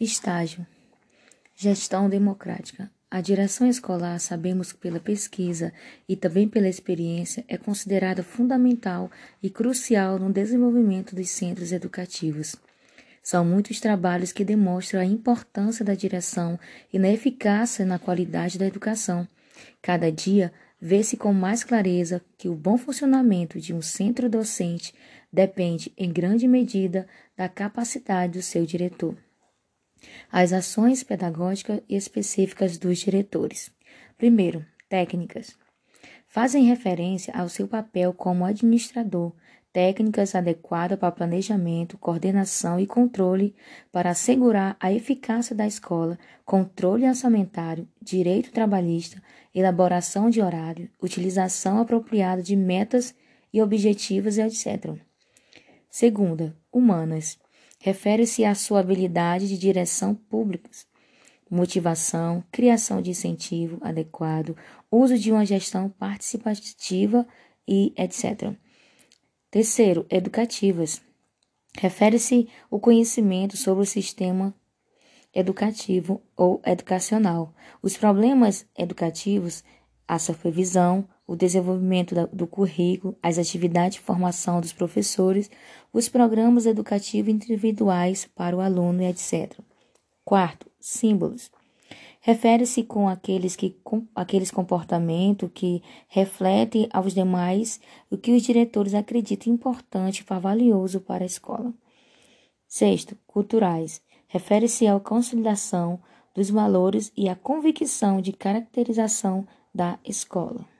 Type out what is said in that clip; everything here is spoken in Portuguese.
Estágio: Gestão democrática. A direção escolar, sabemos pela pesquisa e também pela experiência, é considerada fundamental e crucial no desenvolvimento dos centros educativos. São muitos trabalhos que demonstram a importância da direção e na eficácia na qualidade da educação. Cada dia, vê-se com mais clareza que o bom funcionamento de um centro docente depende, em grande medida, da capacidade do seu diretor. As ações pedagógicas específicas dos diretores. Primeiro, técnicas. Fazem referência ao seu papel como administrador, técnicas adequadas para planejamento, coordenação e controle para assegurar a eficácia da escola, controle orçamentário, direito trabalhista, elaboração de horário, utilização apropriada de metas e objetivos, etc. Segunda, humanas refere-se à sua habilidade de direção públicas, motivação, criação de incentivo adequado, uso de uma gestão participativa e etc. Terceiro, educativas. Refere-se o conhecimento sobre o sistema educativo ou educacional, os problemas educativos, a supervisão, o desenvolvimento do currículo, as atividades de formação dos professores, os programas educativos individuais para o aluno, etc. Quarto, símbolos. Refere-se com aqueles, que, com aqueles comportamentos que refletem aos demais o que os diretores acreditam importante e valioso para a escola. Sexto, culturais. Refere-se à consolidação dos valores e à convicção de caracterização da escola.